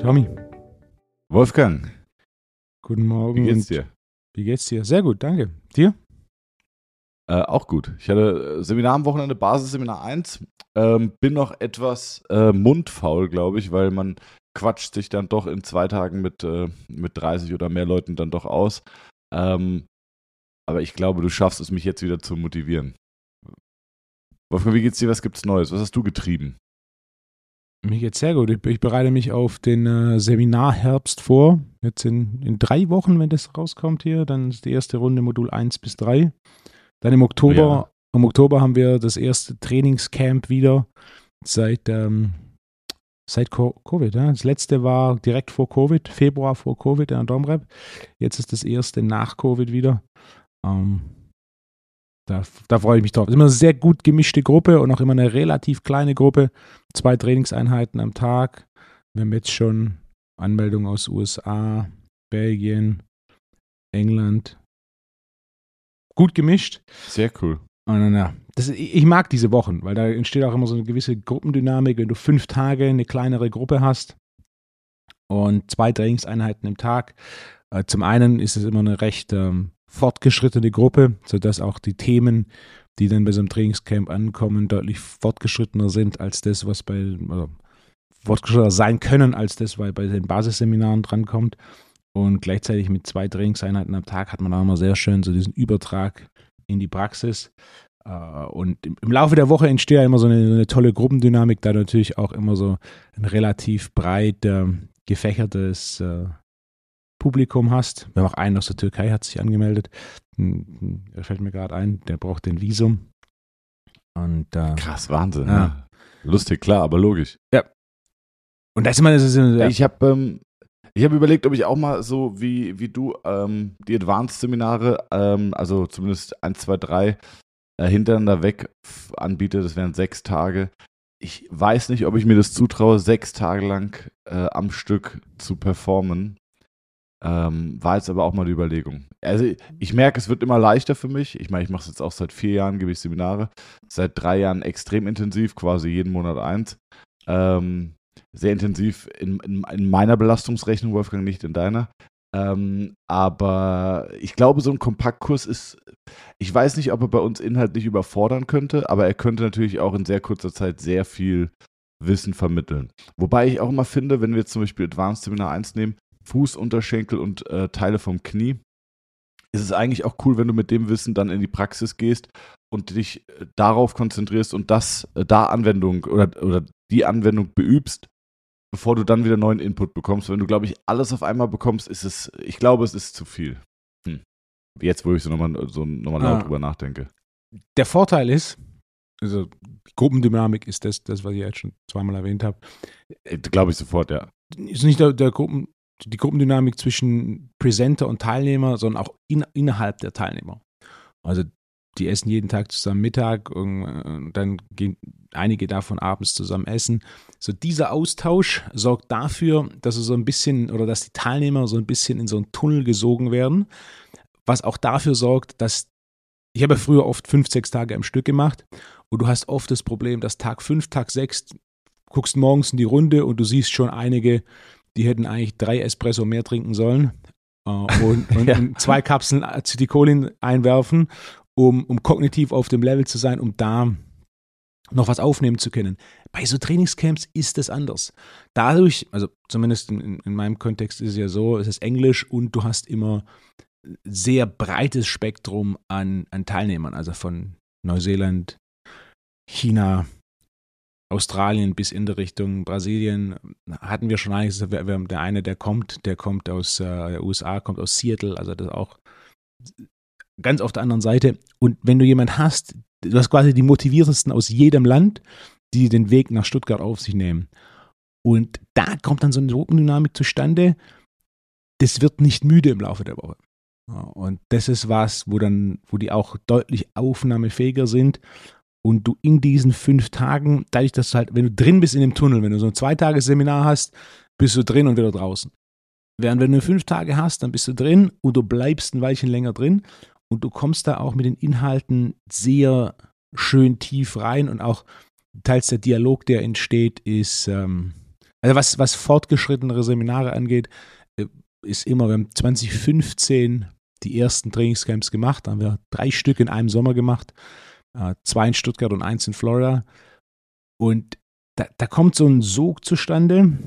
Tommy, Wolfgang, guten Morgen. wie geht's dir? Wie geht's dir? Sehr gut, danke. Dir? Äh, auch gut. Ich hatte äh, Seminar am Wochenende, Basisseminar 1. Ähm, bin noch etwas äh, mundfaul, glaube ich, weil man quatscht sich dann doch in zwei Tagen mit, äh, mit 30 oder mehr Leuten dann doch aus. Ähm, aber ich glaube, du schaffst es, mich jetzt wieder zu motivieren. Wolfgang, wie geht's dir? Was gibt's Neues? Was hast du getrieben? Mir geht's sehr gut. Ich, ich bereite mich auf den äh, Seminarherbst vor. Jetzt in, in drei Wochen, wenn das rauskommt hier, dann ist die erste Runde Modul 1 bis 3. Dann im Oktober, Ja. im Oktober haben wir das erste Trainingscamp wieder seit, ähm, seit Co Covid. Ja? Das letzte war direkt vor Covid, Februar vor Covid in der Domrep. Jetzt ist das erste nach Covid wieder. Ähm, da, da freue ich mich drauf. Es ist immer eine sehr gut gemischte Gruppe und auch immer eine relativ kleine Gruppe. Zwei Trainingseinheiten am Tag. Wir haben jetzt schon Anmeldungen aus USA, Belgien, England. Gut gemischt. Sehr cool. Und ja, das, ich ich mag diese Wochen, weil da entsteht auch immer so eine gewisse Gruppendynamik, wenn du fünf Tage eine kleinere Gruppe hast und zwei Trainingseinheiten im Tag. Äh, Zum einen ist es immer eine recht ähm, fortgeschrittene Gruppe, sodass auch die Themen, die dann bei so einem Trainingscamp ankommen, deutlich fortgeschrittener sind als das, was bei, oder fortgeschrittener sein können, als das, was bei den Basisseminaren drankommt. Und gleichzeitig mit zwei Trainingseinheiten am Tag hat man auch immer sehr schön so diesen Übertrag in die Praxis. Äh, Und im Laufe der Woche entsteht ja immer so eine, eine tolle Gruppendynamik, da natürlich auch immer so ein relativ breit ähm, gefächertes äh, Publikum hast. Wir haben auch einen aus der Türkei, hat sich angemeldet. Hm, Der fällt mir gerade ein, der braucht den Visum. Und, äh, Krass, Wahnsinn. Ja. Ne? Lustig, klar, aber logisch. und da ist immer, das ist, ja, Ich habe ähm, ich hab überlegt, ob ich auch mal so wie, wie du ähm, die Advanced-Seminare, ähm, also zumindest 1, 2, 3, äh, hintereinander weg anbiete. Das wären sechs Tage. Ich weiß nicht, ob ich mir das zutraue, sechs Tage lang äh, am Stück zu performen. Ähm, war jetzt aber auch mal die Überlegung. Also ich merke, es wird immer leichter für mich. Ich meine, ich mache es jetzt auch seit vier Jahren, gebe ich Seminare. Seit drei Jahren extrem intensiv, quasi jeden Monat eins. Ähm, sehr intensiv in, in, in meiner Belastungsrechnung, Wolfgang, nicht in deiner. Ähm, aber ich glaube, so ein Kompaktkurs ist, ich weiß nicht, ob er bei uns inhaltlich überfordern könnte, aber er könnte natürlich auch in sehr kurzer Zeit sehr viel Wissen vermitteln. Wobei ich auch immer finde, wenn wir zum Beispiel Advanced Seminar 1 nehmen, Fuß, Unterschenkel und äh, Teile vom Knie, ist es eigentlich auch cool, wenn du mit dem Wissen dann in die Praxis gehst und dich äh, darauf konzentrierst und das äh, da Anwendung oder, oder die Anwendung beübst, bevor du dann wieder neuen Input bekommst. Wenn du, glaube ich, alles auf einmal bekommst, ist es, ich glaube, es ist zu viel. Hm. Jetzt, wo ich so nochmal so noch laut Ah. drüber nachdenke. der Vorteil ist, also Gruppendynamik ist das, das, was ich jetzt schon zweimal erwähnt habe, Äh, Glaube ich sofort, ja. ist nicht der, der Gruppen, die Gruppendynamik zwischen Presenter und Teilnehmer, sondern auch in, innerhalb der Teilnehmer. Also die essen jeden Tag zusammen Mittag und, äh, dann gehen einige davon abends zusammen essen. So dieser Austausch sorgt dafür, dass so ein bisschen oder dass die Teilnehmer so ein bisschen in so einen Tunnel gesogen werden, was auch dafür sorgt, dass ich habe früher oft fünf, sechs Tage am Stück gemacht und du hast oft das Problem, dass Tag fünf, Tag sechs guckst morgens in die Runde und du siehst schon einige, die hätten eigentlich drei Espresso mehr trinken sollen äh, und, und, Ja. zwei Kapseln Acetylcholin einwerfen, um, um kognitiv auf dem Level zu sein, um da noch was aufnehmen zu können. Bei so Trainingscamps ist es anders. Dadurch, also zumindest in, in meinem Kontext ist es ja so, es ist Englisch und du hast immer sehr breites Spektrum an, an Teilnehmern, also von Neuseeland, China, Australien bis in der Richtung Brasilien hatten wir schon einiges. Der eine, der kommt, der kommt aus äh, der USA, kommt aus Seattle, also das auch ganz auf der anderen Seite. Und wenn du jemanden hast, du hast quasi die motiviertesten aus jedem Land, die den Weg nach Stuttgart auf sich nehmen. Und da kommt dann so eine Gruppendynamik zustande. Das wird nicht müde im Laufe der Woche. Und das ist was, wo dann, wo die auch deutlich aufnahmefähiger sind und du in diesen fünf Tagen, dadurch, dass du halt, wenn du drin bist in dem Tunnel, wenn du so ein Zweitagesseminar hast, bist du drin und wieder draußen. Während wenn du fünf Tage hast, dann bist du drin und du bleibst ein Weilchen länger drin und du kommst da auch mit den Inhalten sehr schön tief rein und auch teils der Dialog, der entsteht, ist, ähm, also was, was fortgeschrittenere Seminare angeht, äh, ist immer, wir haben 2015 die ersten Trainingscamps gemacht, haben wir drei Stück in einem Sommer gemacht, zwei in Stuttgart und eins in Florida. Und da, da kommt so ein Sog zustande.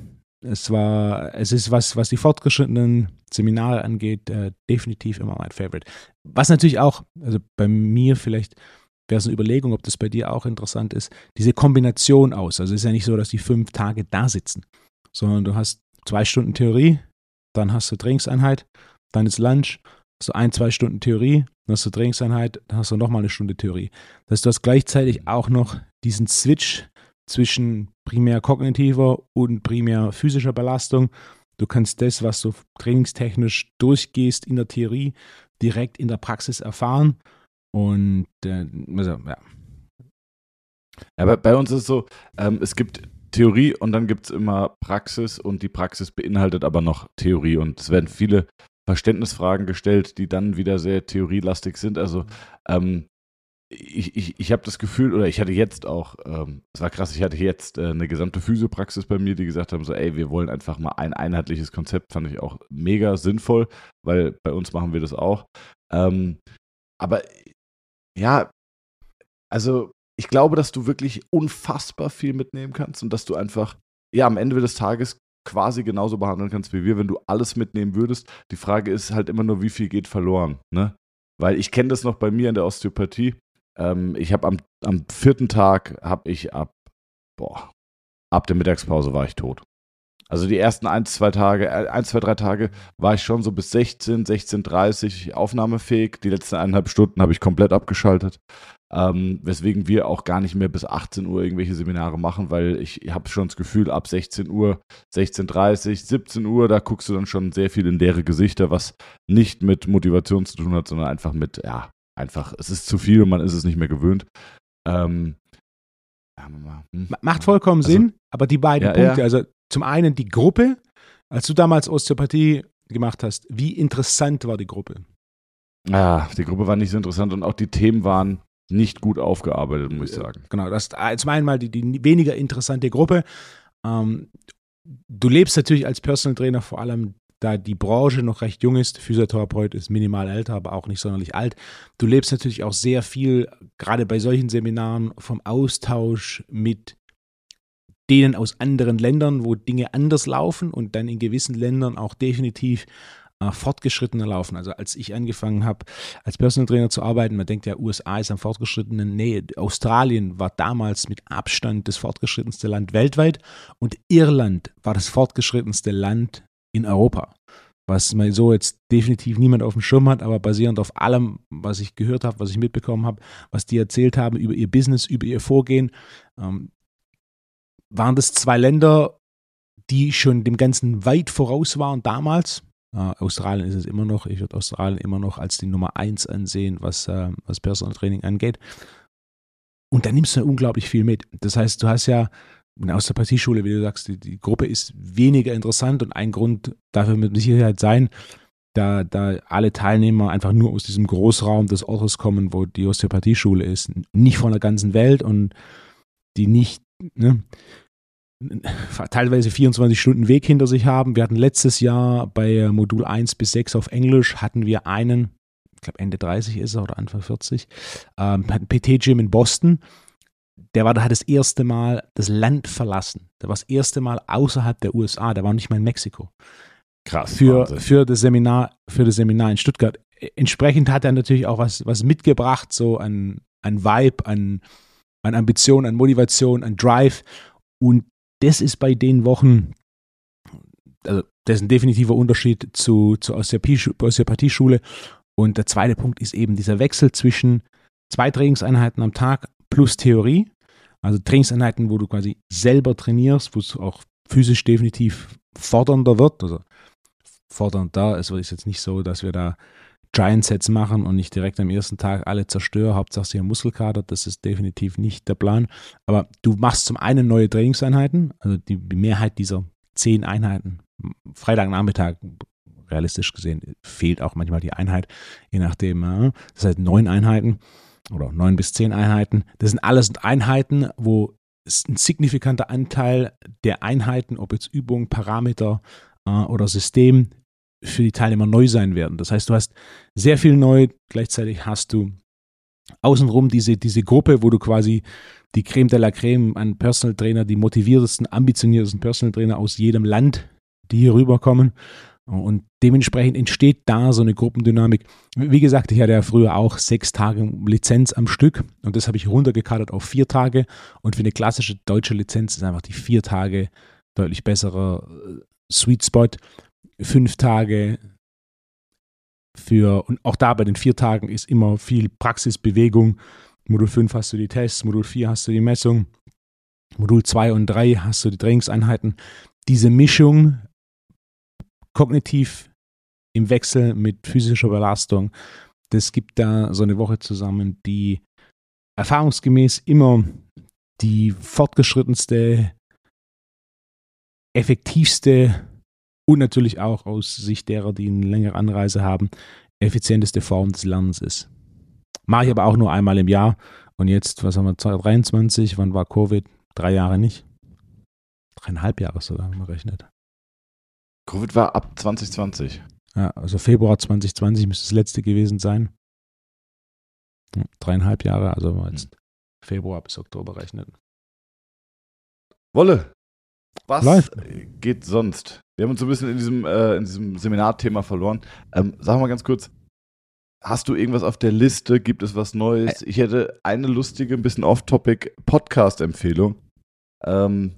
Es war, es ist was, was die fortgeschrittenen Seminare angeht, äh, definitiv immer mein Favorite. Was natürlich auch, also bei mir vielleicht wäre es eine Überlegung, ob das bei dir auch interessant ist, diese Kombination aus. Also es ist ja nicht so, dass die fünf Tage da sitzen, sondern du hast zwei Stunden Theorie, dann hast du Trainingseinheit, dann ist Lunch, du ein, zwei Stunden Theorie, dann hast du Trainingseinheit, dann hast du nochmal eine Stunde Theorie. Das heißt, du hast gleichzeitig auch noch diesen Switch zwischen primär kognitiver und primär physischer Belastung. Du kannst das, was du trainingstechnisch durchgehst in der Theorie, direkt in der Praxis erfahren. Und äh, also, ja. bei, bei, uns ist es so, ähm, es gibt Theorie und dann gibt es immer Praxis und die Praxis beinhaltet aber noch Theorie und es werden viele Verständnisfragen gestellt, die dann wieder sehr theorielastig sind. Also ähm, ich, ich, ich habe das Gefühl, oder ich hatte jetzt auch, ähm, es war krass, ich hatte jetzt äh, eine gesamte Physiopraxis bei mir, die gesagt haben, so, ey, wir wollen einfach mal ein einheitliches Konzept, fand ich auch mega sinnvoll, weil bei uns machen wir das auch. Ähm, aber ja, also ich glaube, dass du wirklich unfassbar viel mitnehmen kannst und dass du einfach, ja, am Ende des Tages quasi genauso behandeln kannst wie wir, wenn du alles mitnehmen würdest. Die Frage ist halt immer nur, wie viel geht verloren, ne? Weil ich kenne das noch bei mir in der Osteopathie. Ähm, ich habe am, am vierten Tag, habe ich ab, boah, ab der Mittagspause war ich tot. Also die ersten ein, zwei Tage, äh, ein, zwei, drei Tage war ich schon so bis 16, 16.30 aufnahmefähig. Die letzten eineinhalb Stunden habe ich komplett abgeschaltet. Ähm, weswegen wir auch gar nicht mehr bis 18 Uhr irgendwelche Seminare machen, weil ich habe schon das Gefühl, ab 16 Uhr, 16.30 17 Uhr, da guckst du dann schon sehr viel in leere Gesichter, was nicht mit Motivation zu tun hat, sondern einfach mit, ja, einfach, es ist zu viel und man ist es nicht mehr gewöhnt. Ähm, hm. Macht vollkommen also, Sinn, aber die beiden ja, Punkte, ja. also zum einen die Gruppe, als du damals Osteopathie gemacht hast, wie interessant war die Gruppe? Ja, die Gruppe war nicht so interessant und auch die Themen waren nicht gut aufgearbeitet, muss ich sagen. Genau, das ist zum einen mal die, die weniger interessante Gruppe. Ähm, du lebst natürlich als Personal Trainer vor allem da die Branche noch recht jung ist, Physiotherapeut ist minimal älter, aber auch nicht sonderlich alt. Du lebst natürlich auch sehr viel, gerade bei solchen Seminaren, vom Austausch mit denen aus anderen Ländern, wo Dinge anders laufen und dann in gewissen Ländern auch definitiv äh, fortgeschrittener laufen. Also als ich angefangen habe, als Personal Trainer zu arbeiten, man denkt ja, USA ist am fortgeschrittenen, nee, Australien war damals mit Abstand das fortgeschrittenste Land weltweit und Irland war das fortgeschrittenste Land in Europa. Was man so jetzt definitiv niemand auf dem Schirm hat, aber basierend auf allem, was ich gehört habe, was ich mitbekommen habe, was die erzählt haben über ihr Business, über ihr Vorgehen, ähm, waren das zwei Länder, die schon dem Ganzen weit voraus waren damals. Äh, Australien ist es immer noch. Ich würde Australien immer noch als die Nummer eins ansehen, was, äh, was Personal Training angeht. Und da nimmst du unglaublich viel mit. Das heißt, du hast ja aus der Partieschule, wie du sagst, die, die Gruppe ist weniger interessant und ein Grund dafür mit Sicherheit sein, da, da alle Teilnehmer einfach nur aus diesem Großraum des Ortes kommen, wo die Osteopathieschule ist, nicht von der ganzen Welt und die nicht ne, teilweise 24 Stunden Weg hinter sich haben. Wir hatten letztes Jahr bei Modul 1 bis 6 auf Englisch hatten wir einen, ich glaube Ende 30 ist er oder Anfang 40, ähm, hat ein PT-Gym in Boston der war, der hat das erste Mal das Land verlassen. Der war das erste Mal außerhalb der USA. Der war nicht mal in Mexiko. Krass. Für, für, das Seminar, für das Seminar in Stuttgart. Entsprechend hat er natürlich auch was, was mitgebracht, so ein, ein Vibe, an, an Ambition, an Motivation, an Drive. Und das ist bei den Wochen, also das ist ein definitiver Unterschied zu, zur Osteopathie-Schule. Und der zweite Punkt ist eben dieser Wechsel zwischen zwei Trainingseinheiten am Tag plus Theorie. Also Trainingseinheiten, wo du quasi selber trainierst, wo es auch physisch definitiv fordernder wird. Also fordernd da, es ist jetzt nicht so, dass wir da Giant Sets machen und nicht direkt am ersten Tag alle zerstören, Hauptsache sie haben Muskelkater, das ist definitiv nicht der Plan. Aber du machst zum einen neue Trainingseinheiten, also die Mehrheit dieser zehn Einheiten, Freitagnachmittag, realistisch gesehen, fehlt auch manchmal die Einheit, je nachdem, das heißt neun Einheiten oder neun bis zehn Einheiten. Das sind alles Einheiten, wo ein signifikanter Anteil der Einheiten, ob jetzt Übung, Parameter äh, oder System, für die Teilnehmer neu sein werden. Das heißt, du hast sehr viel neu, gleichzeitig hast du außenrum diese, diese Gruppe, wo du quasi die Creme de la Creme an Personal Trainer, die motiviertesten, ambitioniertesten Personal Trainer aus jedem Land, die hier rüberkommen. Und dementsprechend entsteht da so eine Gruppendynamik. Wie gesagt, ich hatte ja früher auch sechs Tage Lizenz am Stück und das habe ich runtergekadert auf vier Tage. Und für eine klassische deutsche Lizenz ist einfach die vier Tage deutlich besserer äh, Sweet Spot. Fünf Tage für, und auch da bei den vier Tagen ist immer viel Praxisbewegung. Modul 5 hast du die Tests, Modul 4 hast du die Messung, Modul 2 und 3 hast du die Trainingseinheiten. Diese Mischung kognitiv im Wechsel mit physischer Belastung, das gibt da so eine Woche zusammen, die erfahrungsgemäß immer die fortgeschrittenste, effektivste und natürlich auch aus Sicht derer, die eine längere Anreise haben, effizienteste Form des Lernens ist. Mache ich aber auch nur einmal im Jahr. Und jetzt, was haben wir, 2023, wann war Covid? Drei Jahre nicht. Dreieinhalb Jahre sogar, wenn man rechnet. Covid war ab 2020. Ja, also Februar 2020 müsste das letzte gewesen sein. Ja, dreieinhalb Jahre, also wenn man jetzt Februar bis Oktober rechnet. Wolle, was Läuft. geht sonst? Wir haben uns so ein bisschen in diesem, äh, in diesem Seminarthema verloren. Ähm, sag mal ganz kurz, hast du irgendwas auf der Liste? Gibt es was Neues? Ich hätte eine lustige, ein bisschen off-topic Podcast-Empfehlung. Ähm,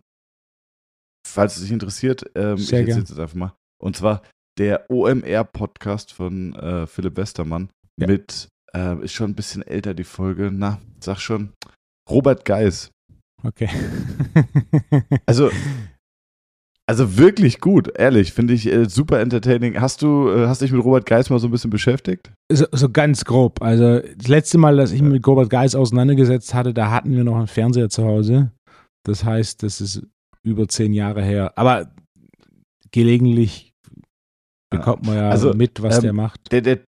falls es dich interessiert, ähm, ich erzähle es einfach mal. Und zwar der OMR-Podcast von äh, Philipp Westermann ja. mit, äh, ist schon ein bisschen älter die Folge, na, sag schon, Robert Geis. Okay. also, also wirklich gut, ehrlich, finde ich äh, super entertaining. Hast du, äh, hast dich mit Robert Geis mal so ein bisschen beschäftigt? So, so, ganz grob. Also das letzte Mal, dass ich mich mit Robert Geis auseinandergesetzt hatte, da hatten wir noch einen Fernseher zu Hause. Das heißt, das ist über zehn Jahre her. Aber gelegentlich bekommt man ja also, mit, was ähm, der macht. Der, der,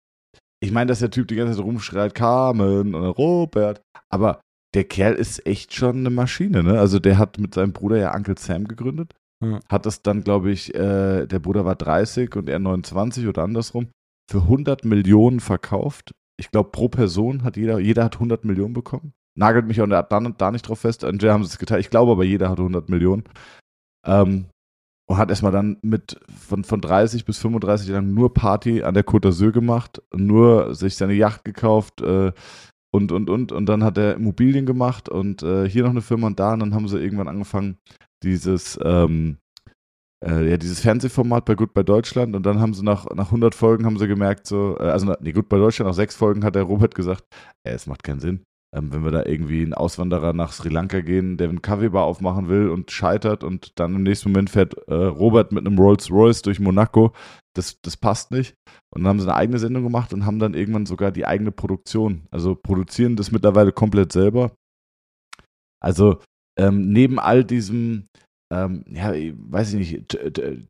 ich meine, dass der Typ die ganze Zeit rumschreit, Carmen oder Robert, aber der Kerl ist echt schon eine Maschine, ne? Also der hat mit seinem Bruder ja Uncle Sam gegründet. Ja. Hat das dann, glaube ich, äh, der Bruder war 30 und er 29 oder andersrum, für 100 Millionen verkauft. Ich glaube, pro Person hat jeder, jeder hat 100 Millionen bekommen. Nagelt mich auch da, da nicht drauf fest. Entweder haben sie es geteilt. Ich glaube aber, jeder hatte 100 Millionen. Ähm, und hat erstmal dann mit von, von 30 bis 35 Jahren nur Party an der Côte d'Azur gemacht, nur sich seine Yacht gekauft, äh, und, und, und. Und dann hat er Immobilien gemacht und äh, hier noch eine Firma und da. Und dann haben sie irgendwann angefangen, dieses, ähm, äh, ja, dieses Fernsehformat bei Gut bei Deutschland. Und dann haben sie nach, nach 100 Folgen haben sie gemerkt, so, äh, also nee, Gut bei Deutschland, nach sechs Folgen hat der Robert gesagt, es macht keinen Sinn. Ähm, wenn wir da irgendwie einen Auswanderer nach Sri Lanka gehen, der einen Kaffeebar aufmachen will und scheitert und dann im nächsten Moment fährt äh, Robert mit einem Rolls Royce durch Monaco, das, das passt nicht. Und dann haben sie eine eigene Sendung gemacht und haben dann irgendwann sogar die eigene Produktion. Also produzieren das mittlerweile komplett selber. Also ähm, neben all diesem, ähm, ja, weiß ich nicht,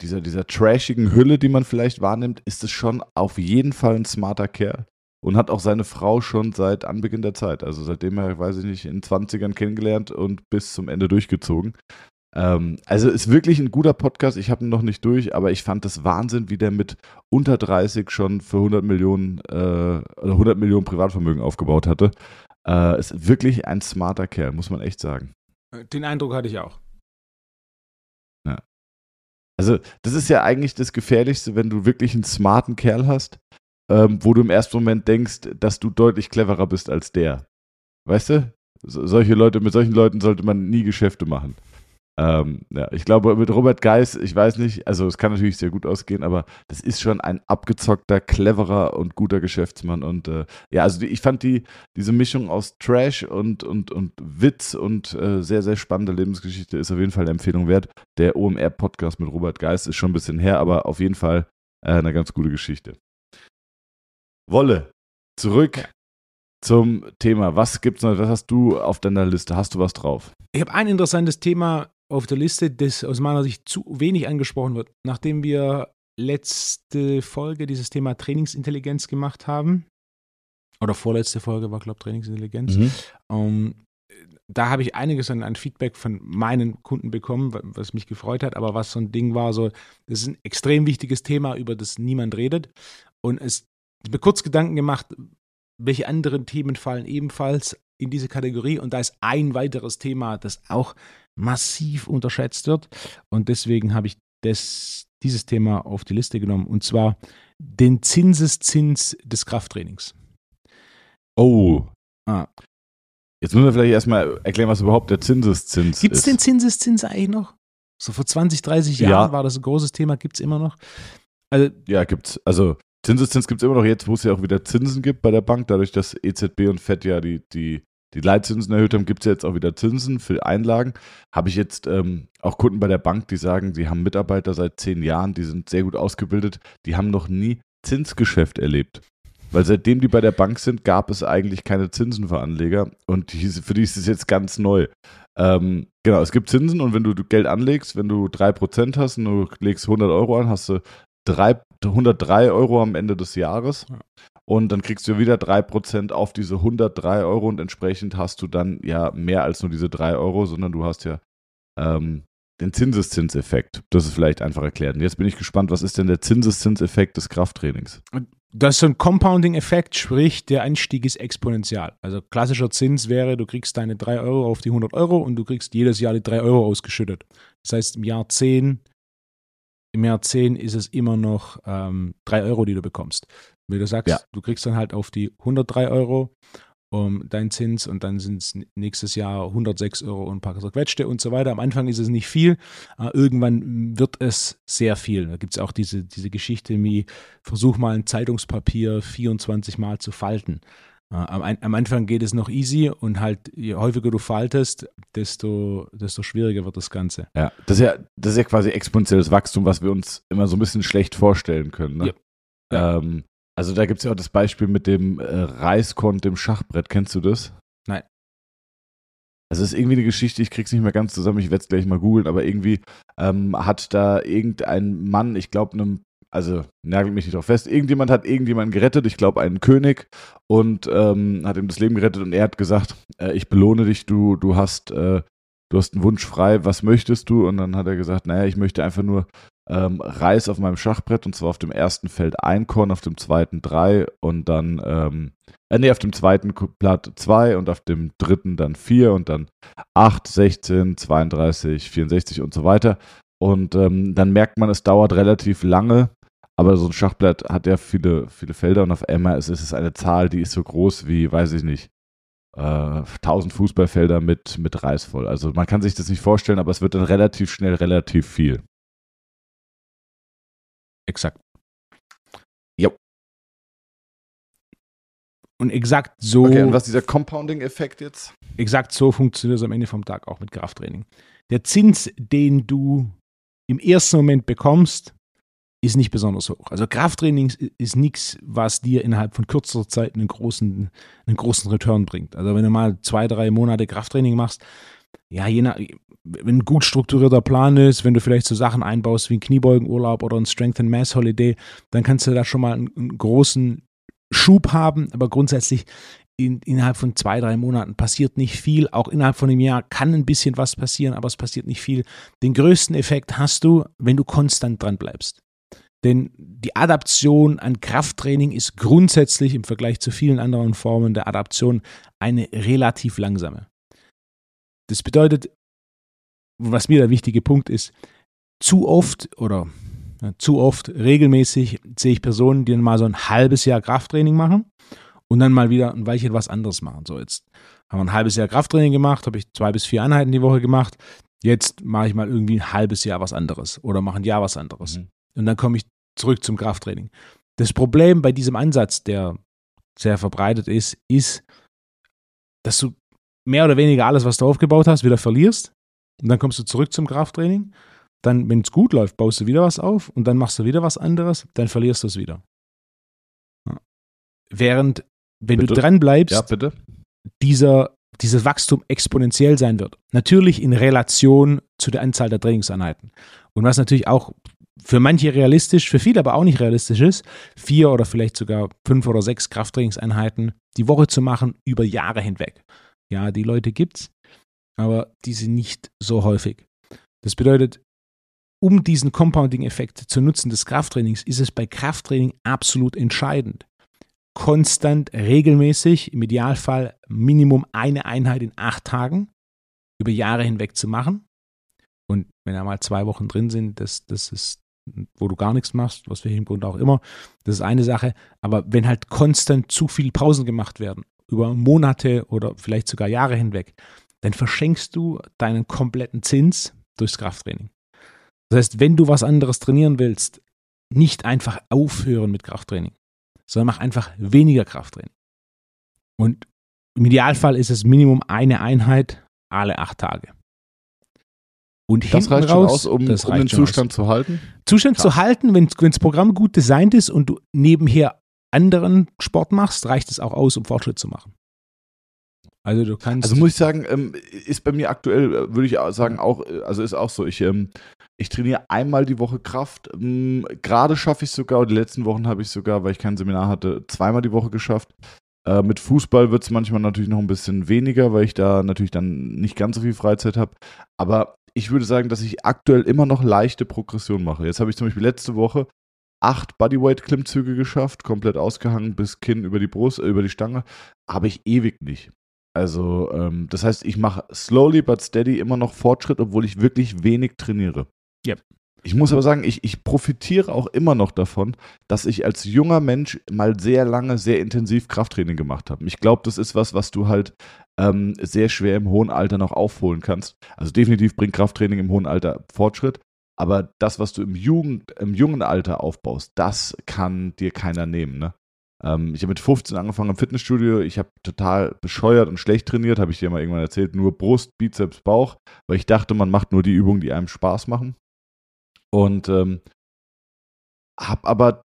dieser, dieser trashigen Hülle, die man vielleicht wahrnimmt, ist es schon auf jeden Fall ein smarter Kerl. Und hat auch seine Frau schon seit Anbeginn der Zeit, also seitdem er, weiß ich nicht, in 20ern kennengelernt und bis zum Ende durchgezogen. Ähm, also ist wirklich ein guter Podcast. Ich habe ihn noch nicht durch, aber ich fand das Wahnsinn, wie der mit unter 30 schon für 100 Millionen äh, oder 100 Millionen Privatvermögen aufgebaut hatte. Äh, ist wirklich ein smarter Kerl, muss man echt sagen. Den Eindruck hatte ich auch. Ja. Also das ist ja eigentlich das Gefährlichste, wenn du wirklich einen smarten Kerl hast, ähm, wo du im ersten Moment denkst, dass du deutlich cleverer bist als der. Weißt du? So, solche Leute, mit solchen Leuten sollte man nie Geschäfte machen. Ähm, ja, ich glaube, mit Robert Geis, ich weiß nicht, also es kann natürlich sehr gut ausgehen, aber das ist schon ein abgezockter, cleverer und guter Geschäftsmann. Und äh, ja, also die, ich fand die, diese Mischung aus Trash und, und, und Witz und äh, sehr, sehr spannende Lebensgeschichte ist auf jeden Fall eine Empfehlung wert. Der OMR-Podcast mit Robert Geis ist schon ein bisschen her, aber auf jeden Fall äh, eine ganz gute Geschichte. Wolle, zurück zum Thema. Was gibt's noch? Was hast du auf deiner Liste? Hast du was drauf? Ich habe ein interessantes Thema auf der Liste, das aus meiner Sicht zu wenig angesprochen wird. Nachdem wir letzte Folge dieses Thema Trainingsintelligenz gemacht haben, oder vorletzte Folge war, glaube ich, Trainingsintelligenz. Mhm. Ähm, da habe ich einiges an, an, Feedback von meinen Kunden bekommen, was mich gefreut hat, aber was so ein Ding war, so, das ist ein extrem wichtiges Thema, über das niemand redet. Und es ich mir kurz Gedanken gemacht, welche anderen Themen fallen ebenfalls in diese Kategorie. Und da ist ein weiteres Thema, das auch massiv unterschätzt wird. Und deswegen habe ich das, dieses Thema auf die Liste genommen. Und zwar den Zinseszins des Krafttrainings. Oh. Ah. Jetzt müssen wir vielleicht erstmal erklären, was überhaupt der Zinseszins Gibt es den Zinseszins eigentlich noch? So vor 20, 30 Jahren ja. war das ein großes Thema, gibt es immer noch. Also, ja, gibt es. Also Zinseszins gibt es immer noch jetzt, wo es ja auch wieder Zinsen gibt bei der Bank. Dadurch, dass EZB und FED ja die, die, die Leitzinsen erhöht haben, gibt es ja jetzt auch wieder Zinsen für Einlagen. Habe ich jetzt ähm, auch Kunden bei der Bank, die sagen, sie haben Mitarbeiter seit zehn Jahren, die sind sehr gut ausgebildet, die haben noch nie Zinsgeschäft erlebt. Weil seitdem die bei der Bank sind, gab es eigentlich keine Zinsen für Anleger und die, für die ist es jetzt ganz neu. Ähm, genau, es gibt Zinsen und wenn du Geld anlegst, wenn du 3% hast und du legst 100 Euro an, hast du 3, 103 Euro am Ende des Jahres. Ja. Und dann kriegst du wieder 3% auf diese 103 Euro und entsprechend hast du dann ja mehr als nur diese 3 Euro, sondern du hast ja ähm, den Zinseszinseffekt. Das ist vielleicht einfach erklärt. Und jetzt bin ich gespannt, was ist denn der Zinseszinseffekt des Krafttrainings? Das ist so ein Compounding-Effekt, sprich, der Anstieg ist exponentiell. Also klassischer Zins wäre, du kriegst deine 3 Euro auf die 100 Euro und du kriegst jedes Jahr die 3 Euro ausgeschüttet. Das heißt, im Jahr 10, im Jahr 10 ist es immer noch ähm, 3 Euro, die du bekommst. Wenn du sagst, ja. du kriegst dann halt auf die 103 Euro um, dein Zins und dann sind es nächstes Jahr 106 Euro und ein paar zerquetschte und so weiter. Am Anfang ist es nicht viel, aber irgendwann wird es sehr viel. Da gibt es auch diese, diese Geschichte wie, versuch mal ein Zeitungspapier 24 Mal zu falten. Am, am, Anfang geht es noch easy und halt je häufiger du faltest, desto, desto schwieriger wird das Ganze. Ja, das ist ja, das ist ja quasi exponentielles Wachstum, was wir uns immer so ein bisschen schlecht vorstellen können. Ne? Ja. Ähm, also da gibt es ja auch das Beispiel mit dem äh, Reiskorn, dem Schachbrett. Kennst du das? Nein. Also es ist irgendwie eine Geschichte, ich krieg's nicht mehr ganz zusammen, ich werde es gleich mal googeln, aber irgendwie ähm, hat da irgendein Mann, ich glaube einem, also nagel mich nicht drauf fest, irgendjemand hat irgendjemanden gerettet, ich glaube einen König und ähm, hat ihm das Leben gerettet und er hat gesagt, äh, ich belohne dich, du, du hast, äh, du hast einen Wunsch frei, was möchtest du? Und dann hat er gesagt, naja, ich möchte einfach nur ähm, Reis auf meinem Schachbrett und zwar auf dem ersten Feld ein Korn, auf dem zweiten drei und dann, ähm, äh, nee, auf dem zweiten Blatt zwei und auf dem dritten dann vier und dann acht, 16, 32, 64 und so weiter. Und ähm, dann merkt man, es dauert relativ lange, aber so ein Schachblatt hat ja viele, viele Felder und auf einmal ist es eine Zahl, die ist so groß wie, weiß ich nicht, äh, 1000 Fußballfelder mit, mit Reis voll. Also man kann sich das nicht vorstellen, aber es wird dann relativ schnell relativ viel. Exakt. Ja. Und exakt so. Okay, und was ist dieser Compounding-Effekt jetzt? Exakt so funktioniert es am Ende vom Tag auch mit Krafttraining. Der Zins, den du im ersten Moment bekommst, ist nicht besonders hoch. Also Krafttraining ist nichts, was dir innerhalb von kürzester Zeit einen großen, einen großen Return bringt. Also wenn du mal zwei, drei Monate Krafttraining machst, ja, je nach, wenn ein gut strukturierter Plan ist, wenn du vielleicht so Sachen einbaust wie ein Kniebeugenurlaub oder ein Strength and Mass Holiday, dann kannst du da schon mal einen, einen großen Schub haben. Aber grundsätzlich in, innerhalb von zwei, drei Monaten passiert nicht viel. Auch innerhalb von einem Jahr kann ein bisschen was passieren, aber es passiert nicht viel. Den größten Effekt hast du, wenn du konstant dran bleibst. Denn die Adaption an Krafttraining ist grundsätzlich im Vergleich zu vielen anderen Formen der Adaption eine relativ langsame. Das bedeutet, was mir der wichtige Punkt ist, zu oft oder zu oft regelmäßig sehe ich Personen, die dann mal so ein halbes Jahr Krafttraining machen und dann mal wieder ein Weilchen was anderes machen. So, jetzt haben wir ein halbes Jahr Krafttraining gemacht, habe ich zwei bis vier Einheiten die Woche gemacht. Jetzt mache ich mal irgendwie ein halbes Jahr was anderes oder mache ein Jahr was anderes. Mhm. Und dann komme ich zurück zum Krafttraining. Das Problem bei diesem Ansatz, der sehr verbreitet ist, ist, dass du mehr oder weniger alles, was du aufgebaut hast, wieder verlierst. Und dann kommst du zurück zum Krafttraining. Dann, wenn es gut läuft, baust du wieder was auf und dann machst du wieder was anderes, dann verlierst du es wieder. Ja. Während, wenn bitte? du dran bleibst, ja, dieser, dieses Wachstum exponentiell sein wird. Natürlich in Relation zu der Anzahl der Trainingseinheiten. Und was natürlich auch für manche realistisch, für viele aber auch nicht realistisch ist, vier oder vielleicht sogar fünf oder sechs Krafttrainingseinheiten die Woche zu machen über Jahre hinweg. Ja, die Leute gibt's, aber die sind nicht so häufig. Das bedeutet, um diesen Compounding-Effekt zu nutzen des Krafttrainings, ist es bei Krafttraining absolut entscheidend, konstant, regelmäßig, im Idealfall Minimum eine Einheit in acht Tagen über Jahre hinweg zu machen. Und wenn da mal zwei Wochen drin sind, das, das ist, wo du gar nichts machst, was für welchem Grund auch immer, das ist eine Sache. Aber wenn halt konstant zu viele Pausen gemacht werden, über Monate oder vielleicht sogar Jahre hinweg, dann verschenkst du deinen kompletten Zins durchs Krafttraining. Das heißt, wenn du was anderes trainieren willst, nicht einfach aufhören mit Krafttraining, sondern mach einfach weniger Krafttraining. Und im Idealfall ist es Minimum eine Einheit alle acht Tage. Und das reicht raus, schon aus, um, um den Zustand aus. zu halten? Zustand Krass. zu halten, wenn das Programm gut designt ist und du nebenher anderen Sport machst, reicht es auch aus, um Fortschritt zu machen. Also du kannst. Also muss ich sagen, ähm, ist bei mir aktuell, äh, würde ich sagen, auch, äh, also ist auch so. Ich, ähm, ich trainiere einmal die Woche Kraft. Ähm, gerade schaffe ich sogar, die letzten Wochen habe ich sogar, weil ich kein Seminar hatte, zweimal die Woche geschafft. Äh, mit Fußball wird es manchmal natürlich noch ein bisschen weniger, weil ich da natürlich dann nicht ganz so viel Freizeit habe. Aber ich würde sagen, dass ich aktuell immer noch leichte Progression mache. Jetzt habe ich zum Beispiel letzte Woche acht Bodyweight-Klimmzüge geschafft, komplett ausgehangen bis Kinn über die Brust, äh, über die Stange. Habe ich ewig nicht. Also, ähm, das heißt, ich mache slowly but steady immer noch Fortschritt, obwohl ich wirklich wenig trainiere. Yep. Ich muss aber sagen, ich, ich profitiere auch immer noch davon, dass ich als junger Mensch mal sehr lange, sehr intensiv Krafttraining gemacht habe. Ich glaube, das ist was, was du halt ähm, sehr schwer im hohen Alter noch aufholen kannst. Also definitiv bringt Krafttraining im hohen Alter Fortschritt. Aber das, was du im, Jugend, im jungen Alter aufbaust, das kann dir keiner nehmen. Ne? Ähm, ich habe mit 15 angefangen im Fitnessstudio. Ich habe total bescheuert und schlecht trainiert, habe ich dir mal irgendwann erzählt. Nur Brust, Bizeps, Bauch, weil ich dachte, man macht nur die Übungen, die einem Spaß machen. Und ähm, habe aber